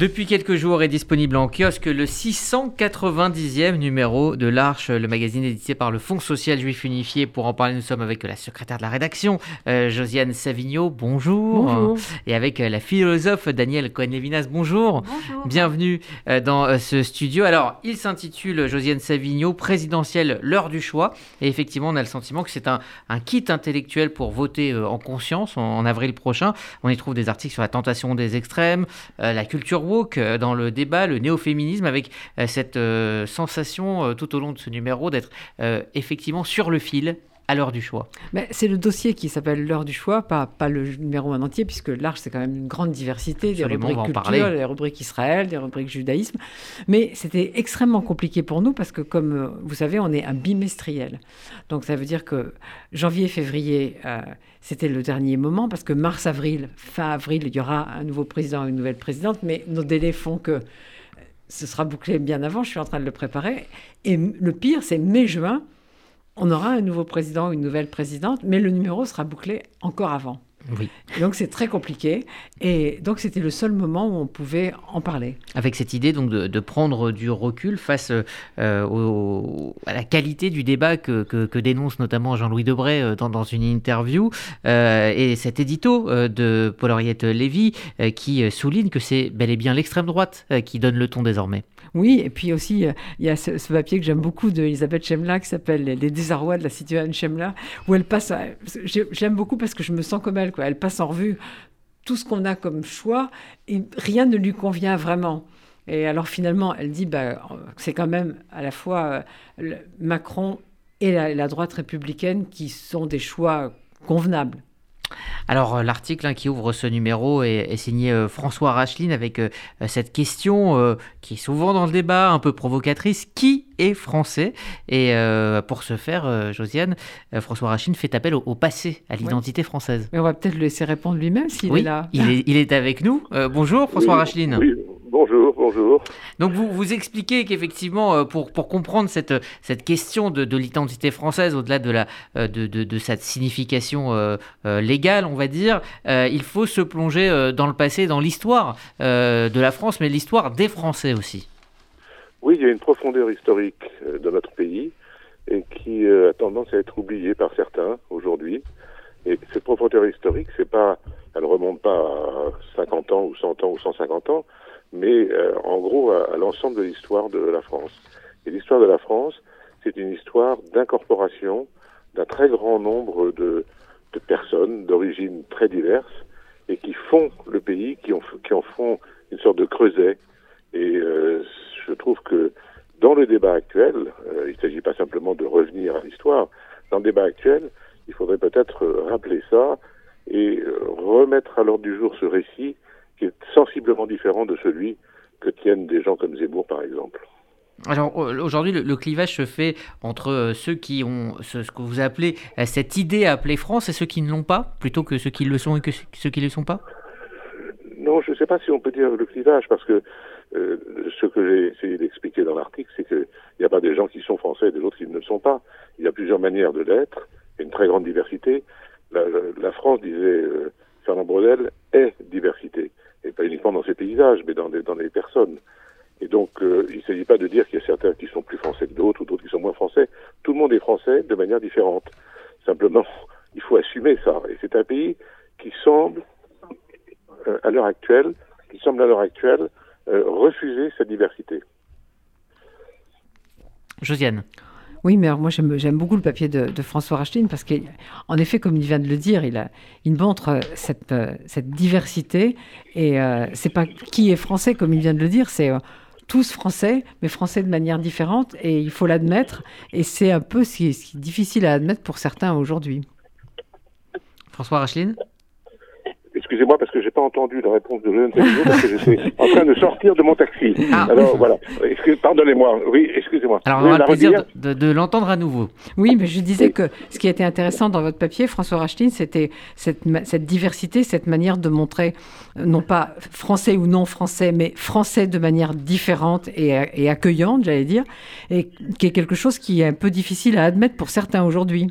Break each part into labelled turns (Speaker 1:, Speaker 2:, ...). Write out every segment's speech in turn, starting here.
Speaker 1: Depuis quelques jours est disponible en kiosque le 690e numéro de l'Arche, le magazine édité par le Fonds social juif unifié. Pour en parler, nous sommes avec la secrétaire de la rédaction, euh, Josiane Savigno. Bonjour.
Speaker 2: Bonjour.
Speaker 1: Et avec euh, la philosophe Danielle Cohen-Lévinas. Bonjour.
Speaker 2: Bonjour.
Speaker 1: Bienvenue euh, dans ce studio. Alors, il s'intitule Josiane Savigno, présidentielle, l'heure du choix. Et effectivement, on a le sentiment que c'est un, un kit intellectuel pour voter en conscience en, en avril prochain. On y trouve des articles sur la tentation des extrêmes, la culture euh, dans le débat, le néo-féminisme, avec euh, cette euh, sensation tout au long de ce numéro d'être effectivement sur le fil à l'heure du choix.
Speaker 2: Mais c'est le dossier qui s'appelle l'heure du choix, pas, pas le numéro en entier, puisque l'arche, c'est quand même une grande diversité, des
Speaker 1: Absolument,
Speaker 2: rubriques culture, des rubriques Israël, des rubriques judaïsme. Mais c'était extrêmement compliqué pour nous, parce que comme euh, vous savez, on est un bimestriel. Donc ça veut dire que janvier-février, euh, c'était le dernier moment, parce que mars-avril, fin avril, il y aura un nouveau président, une nouvelle présidente, mais nos délais font que euh, ce sera bouclé bien avant, je suis en train de le préparer. Et le pire, c'est mai-juin, on aura un nouveau président, une nouvelle présidente, mais le numéro sera bouclé encore avant.
Speaker 1: Oui.
Speaker 2: Donc c'est très compliqué. Et donc c'était le seul moment où on pouvait en parler.
Speaker 1: Avec cette idée donc de, de prendre du recul face euh, au- à la qualité du débat que, que- que dénonce notamment Jean-Louis Debray euh, dans, dans une interview euh, et cet édito de Paul-Henriette Lévy euh, qui souligne que c'est bel et bien l'extrême droite qui donne le ton désormais.
Speaker 2: Oui, et puis aussi, il y a ce, ce papier que j'aime beaucoup d'Elisabeth Chemla qui s'appelle Les désarrois de la citoyenne Chemla, où elle passe. à- J'aime beaucoup parce que je me sens comme elle, Elle passe en revue tout ce qu'on a comme choix et rien ne lui convient vraiment. Et alors finalement, elle dit bah, c'est quand même à la fois euh, Macron et la droite républicaine qui sont des choix convenables.
Speaker 1: Alors euh, l'article hein, qui ouvre ce numéro est, est signé euh, François Racheline avec euh, cette question euh, qui est souvent dans le débat, un peu provocatrice, qui est français? Et euh, pour ce faire, euh, Josiane, euh, François Racheline fait appel au, au passé, à l'identité française.
Speaker 2: Mais on va peut-être le laisser répondre lui-même s'il
Speaker 1: oui,
Speaker 2: est là.
Speaker 1: Il est, il est avec nous. Euh, bonjour François
Speaker 3: Oui,
Speaker 1: Racheline.
Speaker 3: Oui, bonjour, bonjour.
Speaker 1: Donc vous, vous expliquez qu'effectivement, euh, pour, pour comprendre cette, cette question de, de l'identité française, au-delà de, la, euh, de, de, de sa signification euh, euh, légale, on va dire, euh, il faut se plonger dans le passé, dans l'histoire de la France, mais l'histoire des Français aussi.
Speaker 3: Oui, il y a une profondeur historique de notre pays et qui a tendance à être oubliée par certains aujourd'hui. Et cette profondeur historique, c'est pas, pas à 50 ans ou 100 ans ou 150 ans, mais euh, en gros à, l'ensemble de l'histoire de la France. Et l'histoire de la France, c'est une histoire d'incorporation d'un très grand nombre de, personnes d'origines très diverses et qui font le pays, qui en font une sorte de creuset. Et euh, je trouve que dans le débat actuel, euh, il ne s'agit pas simplement de revenir à l'histoire, dans le débat actuel, il faudrait peut-être euh, rappeler ça et euh, remettre à l'ordre du jour ce récit qui est sensiblement différent de celui que tiennent des gens comme Zemmour, par exemple.
Speaker 1: Alors aujourd'hui, le, le clivage se fait entre euh, ceux qui ont ce, ce que vous appelez cette idée à appeler France et ceux qui ne l'ont pas, plutôt que ceux qui le sont et que ceux- qui ne le sont pas?
Speaker 3: Non, je ne sais pas si on peut dire le clivage, parce que euh, ce que j'ai essayé d'expliquer dans l'article, c'est qu'il n'y a pas des gens qui sont français et des autres qui ne le sont pas. Il y a plusieurs manières de l'être, une très grande diversité. La, France, disait euh, Fernand Braudel, est diversité, et pas uniquement dans ses paysages, mais dans les, dans les personnes. Et donc, euh, il ne s'agit pas de dire qu'il y a certains qui sont plus français que d'autres, ou d'autres qui sont moins français. Tout le monde est français de manière différente. Simplement, il faut assumer ça. Et c'est un pays qui semble, euh, à l'heure actuelle, qui semble à l'heure actuelle refuser cette diversité.
Speaker 1: Josiane
Speaker 2: Oui, mais moi j'aime beaucoup le papier de, François Racheline parce qu'en effet, comme il vient de le dire, il, montre euh, cette, euh, cette diversité et euh, c'est pas qui est français comme il vient de le dire, c'est euh, tous français, mais français de manière différente et il faut l'admettre et c'est un peu ce qui, est, ce qui est difficile à admettre pour certains aujourd'hui.
Speaker 1: François Racheline
Speaker 3: Excusez-moi parce que j'ai pas entendu la réponse de Savigno parce que j'étais en train de sortir de mon taxi.
Speaker 1: Ah.
Speaker 3: Alors voilà, Excuse- pardonnez-moi. Oui, excusez-moi.
Speaker 1: Alors on
Speaker 3: voulez
Speaker 1: le
Speaker 3: la
Speaker 1: plaisir de, de- de l'entendre à nouveau.
Speaker 2: Oui, mais je disais que ce qui était intéressant dans votre papier, François Racheline, c'était cette, diversité, cette manière de montrer, euh, non pas français ou non français, mais français de manière différente et, et accueillante, j'allais dire, et qui est quelque chose qui est un peu difficile à admettre pour certains aujourd'hui.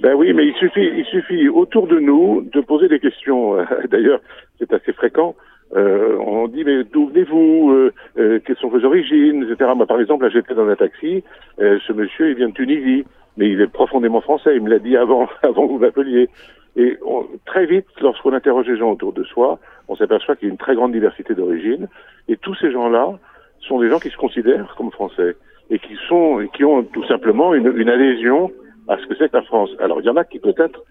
Speaker 3: Ben oui, mais il suffit, il suffit autour de nous de poser des questions. D'ailleurs, c'est assez fréquent. euh, on dit mais d'où venez-vous? Euh, euh, Quelles sont vos origines? Etc. Moi, par exemple, là, j'étais dans un taxi. ce monsieur, il vient de Tunisie, mais il est profondément français. Il me l'a dit avant, avant que vous m'appeliez. Et très vite, lorsqu'on interroge les gens autour de soi, on s'aperçoit qu'il y a une très grande diversité d'origines. Et tous ces gens-là sont des gens qui se considèrent comme français et qui sont et qui ont tout simplement une, une adhésion à ce que c'est que la France. Alors il y en a qui peut-être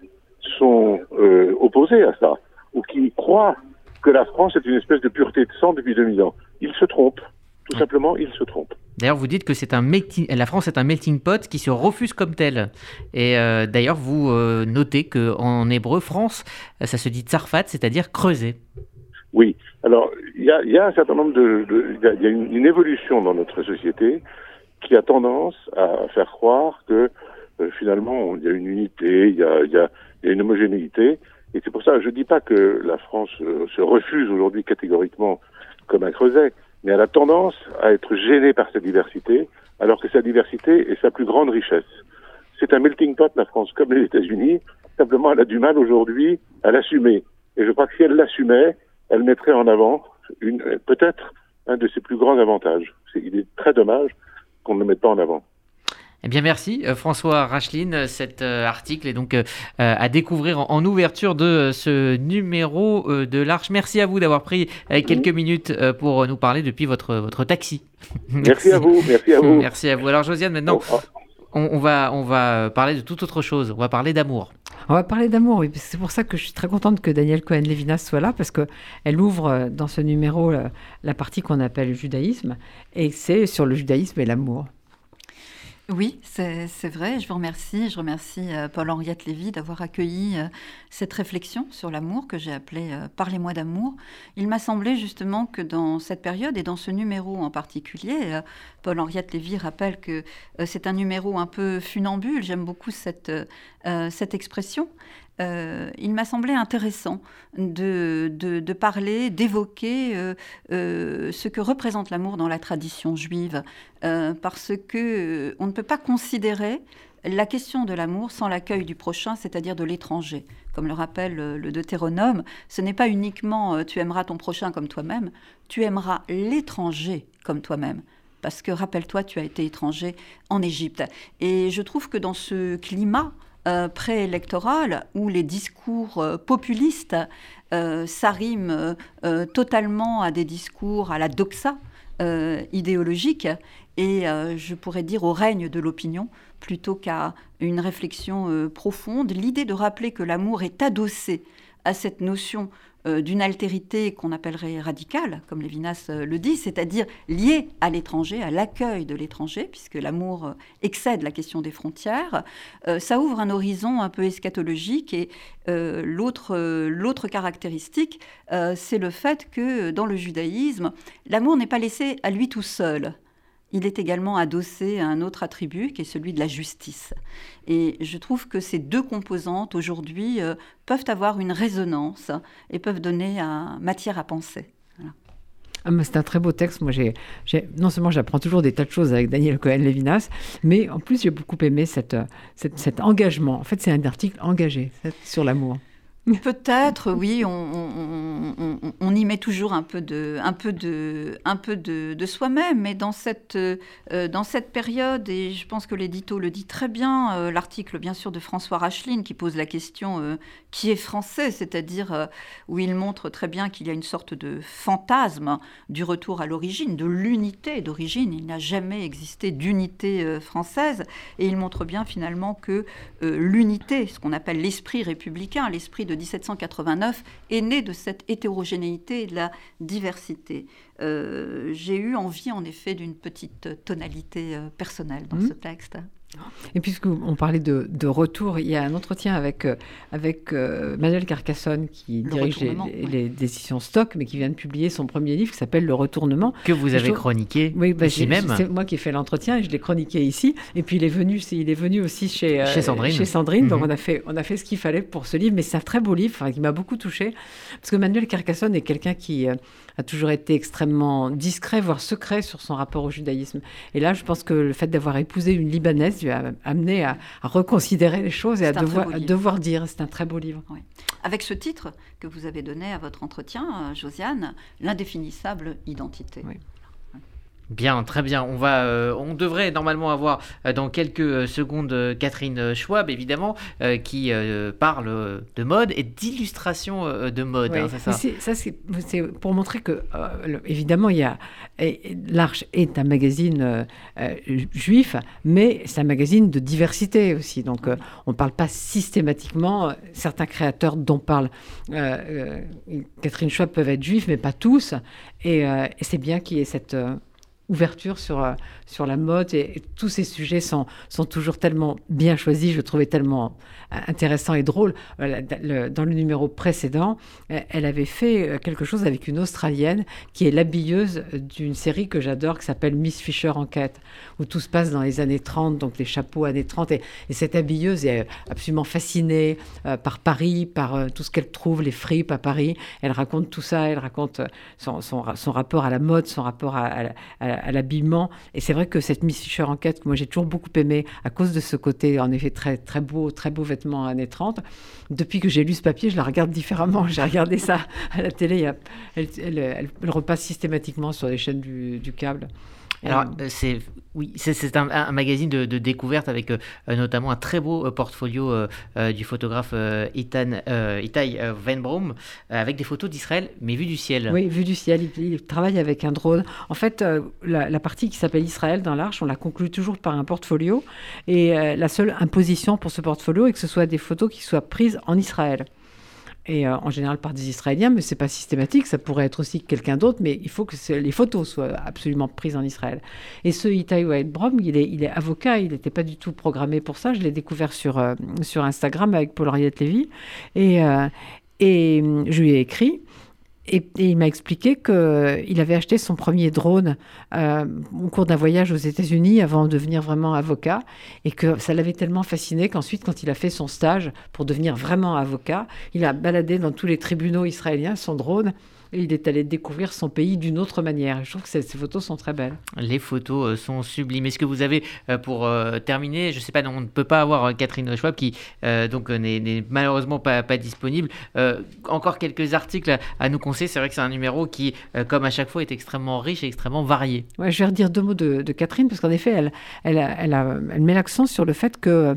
Speaker 3: sont euh, opposés à ça ou qui croient que la France est une espèce de pureté de sang depuis 2000 ans. Ils se trompent. Tout simplement, ils se trompent.
Speaker 1: D'ailleurs, vous dites que c'est un la France est un melting pot qui se refuse comme tel. Et euh, d'ailleurs, vous euh, notez que en hébreu, France, ça se dit tsarfat, c'est-à-dire creuser.
Speaker 3: Oui. Alors, il y a, y a, un certain nombre de, il y a une, une, évolution dans notre société qui a tendance à faire croire que finalement, il y a une unité, il y a, y a, une homogénéité. Et c'est pour ça, je ne dis pas que la France euh, se refuse aujourd'hui catégoriquement comme un creuset, mais elle a tendance à être gênée par sa diversité, alors que sa diversité est sa plus grande richesse. C'est un melting pot, la France, comme les États-Unis. Simplement, elle a du mal aujourd'hui à l'assumer. Et je crois que si elle l'assumait, elle mettrait en avant peut-être un de ses plus grands avantages. il est très dommage qu'on ne le mette pas en avant.
Speaker 1: Eh bien, merci euh, François Racheline. Cet euh, article est donc euh, à découvrir en, ouverture de ce numéro de l'Arche. Merci à vous d'avoir pris quelques minutes pour nous parler depuis votre, votre taxi.
Speaker 3: merci. à vous. Merci à vous.
Speaker 1: Merci à vous. Alors, Josiane, maintenant, on, va, on va parler de toute autre chose. On va parler d'amour.
Speaker 2: On va parler d'amour, oui. C'est pour ça que je suis très contente que Daniel Cohen-Lévinas soit là, parce qu'elle ouvre dans ce numéro la partie qu'on appelle le judaïsme, et c'est sur le judaïsme et l'amour.
Speaker 4: Oui, c'est vrai. Je vous remercie. Je remercie euh, Paul-Henriette Lévy d'avoir accueilli euh, cette réflexion sur l'amour que j'ai appelée euh, Parlez-moi d'amour. Il m'a semblé justement que dans cette période et dans ce numéro en particulier, Paul-Henriette Lévy rappelle que c'est un numéro un peu funambule. J'aime beaucoup cette, cette expression. Euh, il m'a semblé intéressant de, de, parler, d'évoquer euh, euh, ce que représente l'amour dans la tradition juive, parce que on ne peut pas considérer la question de l'amour sans l'accueil du prochain, c'est-à-dire de l'étranger. Comme le rappelle le Deutéronome, ce n'est pas uniquement tu aimeras ton prochain comme toi-même, tu aimeras l'étranger comme toi-même parce que rappelle-toi, tu as été étranger en Égypte. Et je trouve que dans ce climat euh, préélectorale où les discours euh, populistes euh, s'arriment totalement à des discours à la doxa idéologique et je pourrais dire au règne de l'opinion plutôt qu'à une réflexion profonde. L'idée de rappeler que l'amour est adossé à cette notion euh, d'une altérité qu'on appellerait radicale, comme Lévinas euh, le dit, c'est-à-dire liée à l'étranger, à l'accueil de l'étranger, puisque l'amour euh, excède la question des frontières, ça ouvre un horizon un peu eschatologique. Et l'autre caractéristique, c'est le fait que dans le judaïsme, l'amour n'est pas laissé à lui tout seul il est également adossé à un autre attribut qui est celui de la justice. Et je trouve que ces deux composantes aujourd'hui euh, peuvent avoir une résonance et peuvent donner matière à penser.
Speaker 2: Ah, c'est un très beau texte. Moi, non seulement j'apprends toujours des tas de choses avec Daniel Cohen-Lévinas, mais en plus, j'ai beaucoup aimé cet engagement. En fait, c'est un article engagé sur l'amour.
Speaker 4: Peut-être, oui, on, y met toujours un peu de, soi-même, mais dans cette, euh, dans cette période, et je pense que l'édito le dit très bien, euh, l'article bien sûr de François Racheline qui pose la question euh, qui est français, c'est-à-dire où il montre très bien qu'il y a une sorte de fantasme du retour à l'origine, de l'unité d'origine. Il n'a jamais existé d'unité française, et il montre bien finalement que l'unité, ce qu'on appelle l'esprit républicain, l'esprit de 1789 est né de cette hétérogénéité et de la diversité. Euh, j'ai eu envie, en effet, d'une petite tonalité euh, personnelle dans mmh. ce texte.
Speaker 2: Et puisqu'on parlait de, retour, il y a un entretien avec, euh, avec euh, Manuel Carcassonne qui dirige les, décisions stock, mais qui vient de publier son premier livre qui s'appelle Le Retournement.
Speaker 1: Que vous avez chroniqué oui, bah, ici même.
Speaker 2: C'est moi qui ai fait l'entretien et je l'ai chroniqué ici. Et puis il est venu, il est venu aussi chez,
Speaker 1: euh, chez Sandrine.
Speaker 2: Chez Sandrine. Donc mhm. on a, fait, on a fait ce qu'il fallait pour ce livre. Mais c'est un très beau livre qui m'a beaucoup touché. Parce que Manuel Carcassonne est quelqu'un qui a toujours été extrêmement discret, voire secret sur son rapport au judaïsme. Et là, je pense que le fait d'avoir épousé une Libanaise lui a amené à, reconsidérer les choses et à devoir, dire. C'est un très beau livre.
Speaker 4: Avec ce titre que vous avez donné à votre entretien, euh, Josiane, l'indéfinissable identité. Oui.
Speaker 1: Bien, très bien. On va, euh, on devrait normalement avoir euh, dans quelques euh, secondes Catherine Schwab, évidemment, qui parle de mode et d'illustration de mode. Hein,
Speaker 2: ça, ça c'est pour montrer que, évidemment, il y a l'Arche est un magazine juif, mais c'est un magazine de diversité aussi. Donc, on ne parle pas systématiquement. Certains créateurs dont parle Catherine Schwab peuvent être juifs, mais pas tous. Et, et c'est bien qu'il y ait cette ouverture sur, euh, sur la mode et, tous ces sujets sont, sont toujours tellement bien choisis, je trouvais tellement euh, intéressant et drôle. Euh, dans le numéro précédent, elle avait fait quelque chose avec une Australienne qui est l'habilleuse d'une série que j'adore qui s'appelle Miss Fisher Enquête, où tout se passe dans les années 30, donc les chapeaux années 30. Et, cette habilleuse est absolument fascinée par Paris, par tout ce qu'elle trouve, les fripes à Paris. Elle raconte tout ça, elle raconte son, son, rapport à la mode, son rapport à, à à, l'habillement. Et c'est vrai que cette Miss Fisher enquête, que moi j'ai toujours beaucoup aimé à cause de ce côté, en effet, très, très beau, très beau vêtement années 30. Depuis que j'ai lu ce papier, je la regarde différemment. J'ai regardé ça à la télé. Elle, elle, repasse systématiquement sur les chaînes du câble.
Speaker 1: Alors, euh, c'est oui, c'est un, magazine de, découverte avec euh, notamment un très beau euh, portfolio du photographe Itan, Itai Venbrom avec des photos d'Israël, mais vues du ciel.
Speaker 2: Oui, vues du ciel. Il, travaille avec un drone. En fait, la, partie qui s'appelle Israël dans l'Arche, on la conclut toujours par un portfolio. Et la seule imposition pour ce portfolio est que ce soit des photos qui soient prises en Israël et euh, en général par des Israéliens, mais c'est pas systématique, ça pourrait être aussi quelqu'un d'autre, mais il faut que les photos soient absolument prises en Israël. Et ce Itai Whitebrom, il est, il est avocat, il n'était pas du tout programmé pour ça, je l'ai découvert sur, euh, Instagram avec Paul-Henriette Lévy, et, euh, et je lui ai écrit, et, il m'a expliqué qu'il avait acheté son premier drone euh, au cours d'un voyage aux États-Unis avant de devenir vraiment avocat. Et que ça l'avait tellement fasciné qu'ensuite, quand il a fait son stage pour devenir vraiment avocat, il a baladé dans tous les tribunaux israéliens son drone il est allé découvrir son pays d'une autre manière. Je trouve que ces, photos sont très belles.
Speaker 1: Les photos euh, sont sublimes. Est-ce que vous avez, euh, pour euh, terminer, je ne sais pas, on ne peut pas avoir Catherine Schwab qui donc n'est malheureusement pas, pas disponible. encore quelques articles à, nous conseiller. C'est vrai que c'est un numéro qui, comme à chaque fois, est extrêmement riche et extrêmement varié.
Speaker 2: Ouais, je vais redire deux mots de, Catherine parce qu'en effet, elle, elle, elle, elle met l'accent sur le fait que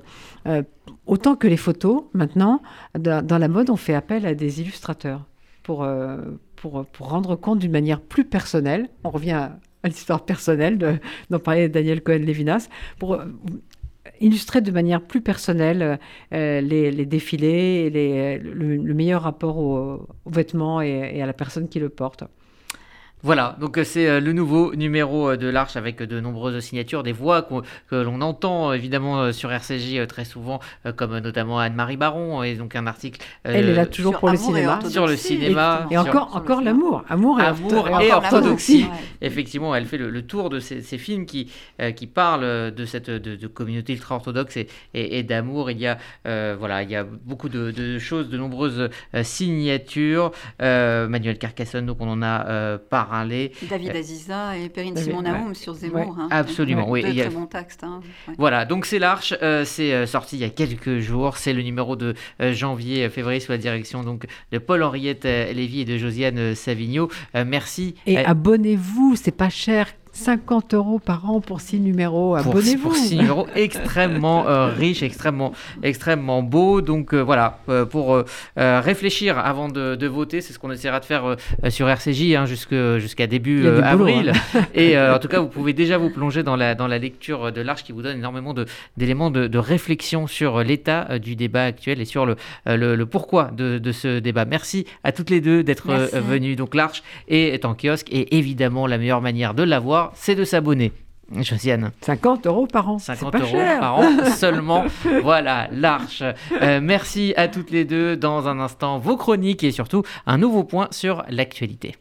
Speaker 2: autant que les photos, maintenant, dans, la mode, on fait appel à des illustrateurs pour, pour, rendre compte d'une manière plus personnelle. On revient à, l'histoire personnelle dont parlait Daniel Cohen-Lévinas, pour euh, illustrer de manière plus personnelle euh, les, défilés et le, meilleur rapport aux, vêtements et, à la personne qui le porte.
Speaker 1: Voilà, donc euh, c'est euh, le nouveau numéro euh, de l'Arche avec de nombreuses signatures, des voix que l'on entend évidemment sur RCJ très souvent, comme notamment Anne-Marie Baron, et donc un article.
Speaker 2: Elle est là toujours pour le cinéma.
Speaker 1: Sur le cinéma.
Speaker 2: Et, encore, encore l'amour. Amour,
Speaker 1: et, orthodoxie. Effectivement, elle fait le, tour de ces, films qui, qui parlent de cette de, communauté ultra-orthodoxe et, et, d'amour. Il, y a, voilà, il y a beaucoup de, choses, de nombreuses signatures. Manuel Carcassonne, donc on en a parlé
Speaker 4: David euh, Aziza et Perrine Simon Naoum sur Zemmour. Hein.
Speaker 1: Absolument, oui.
Speaker 4: Deux très bons textes. Hein.
Speaker 1: Voilà, donc c'est l'Arche, euh, c'est euh, sorti il y a quelques jours, c'est le numéro de janvier-février sous la direction donc de Paul-Henriette Lévy et de Josiane Savigno. merci.
Speaker 2: Et abonnez-vous, c'est pas cher, 50 euros par an pour six numéros. Abonnez-vous.
Speaker 1: Pour six numéros extrêmement euh, riches, extrêmement, extrêmement beaux. Donc euh, voilà, euh, pour réfléchir avant de, voter, c'est ce qu'on essaiera de faire sur RCJ hein, jusqu'à début avril. Hein. Et en tout cas, vous pouvez déjà vous plonger dans la, dans la lecture de l'Arche qui vous donne énormément d'éléments de, réflexion sur l'état du débat actuel et sur le, le, pourquoi de, de, ce débat. Merci à toutes les deux d'être venues. Donc l'Arche est en kiosque et évidemment la meilleure manière de l'avoir c'est de s'abonner. Josiane
Speaker 2: 50 euros par an.
Speaker 1: 50 euros par an seulement. voilà, l'arche. Euh, merci à toutes les deux. Dans un instant, vos chroniques et surtout un nouveau point sur l'actualité.